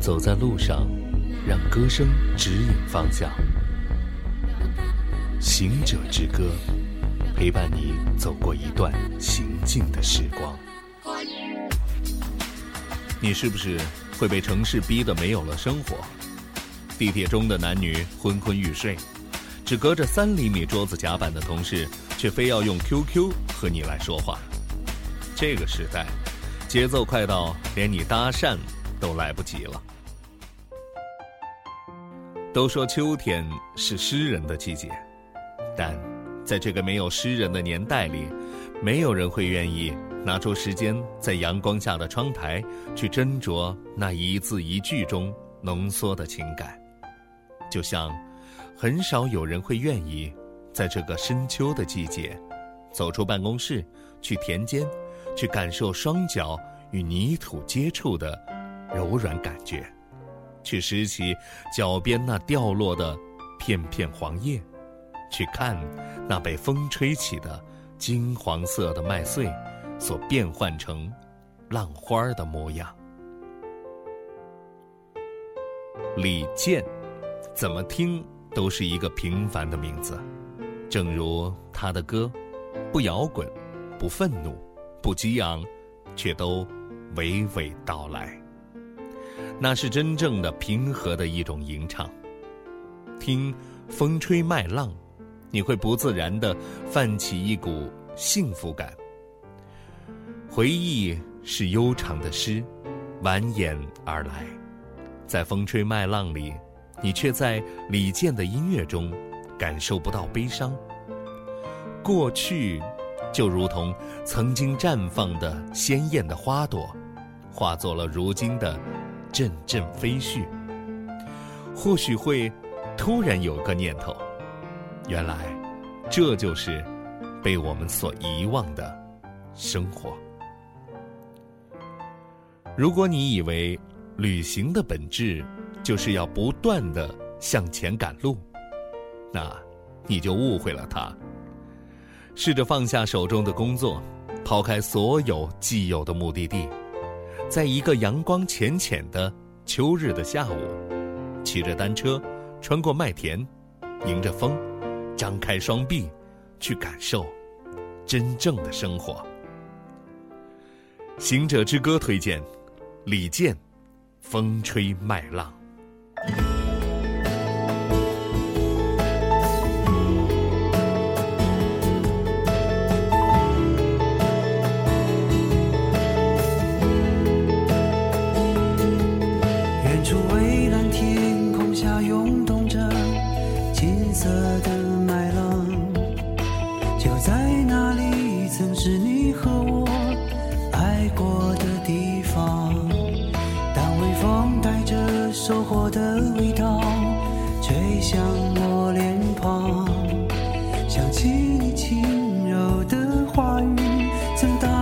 走在路上，让歌声指引方向。行者之歌，陪伴你走过一段行进的时光。你是不是会被城市逼得没有了生活？地铁中的男女昏昏欲睡，只隔着三厘米桌子甲板的同事，却非要用 QQ 和你来说话。这个时代，节奏快到连你搭讪都来不及了。都说秋天是诗人的季节，但在这个没有诗人的年代里，没有人会愿意拿出时间在阳光下的窗台去斟酌那一字一句中浓缩的情感。就像，很少有人会愿意在这个深秋的季节，走出办公室，去田间。去感受双脚与泥土接触的柔软感觉，去拾起脚边那掉落的片片黄叶，去看那被风吹起的金黄色的麦穗所变换成浪花的模样。李健，怎么听都是一个平凡的名字，正如他的歌，不摇滚，不愤怒。不激昂，却都娓娓道来。那是真正的平和的一种吟唱。听风吹麦浪，你会不自然的泛起一股幸福感。回忆是悠长的诗，蜿蜒而来，在风吹麦浪里，你却在李健的音乐中感受不到悲伤。过去。就如同曾经绽放的鲜艳的花朵，化作了如今的阵阵飞絮。或许会突然有个念头：原来这就是被我们所遗忘的生活。如果你以为旅行的本质就是要不断的向前赶路，那你就误会了它。试着放下手中的工作，抛开所有既有的目的地，在一个阳光浅浅的秋日的下午，骑着单车，穿过麦田，迎着风，张开双臂，去感受真正的生活。行者之歌推荐，李健，《风吹麦浪》。曾到。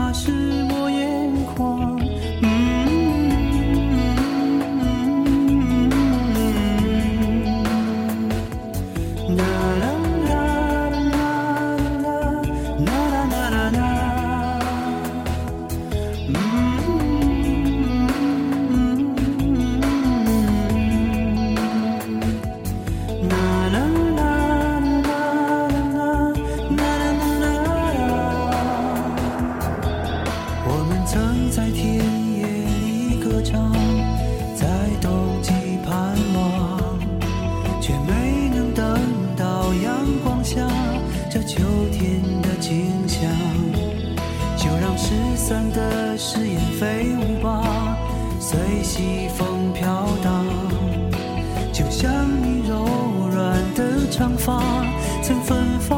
却没能等到阳光下这秋天的景象就让失散的誓言飞舞吧随西风飘荡就像你柔软的长发曾芬芳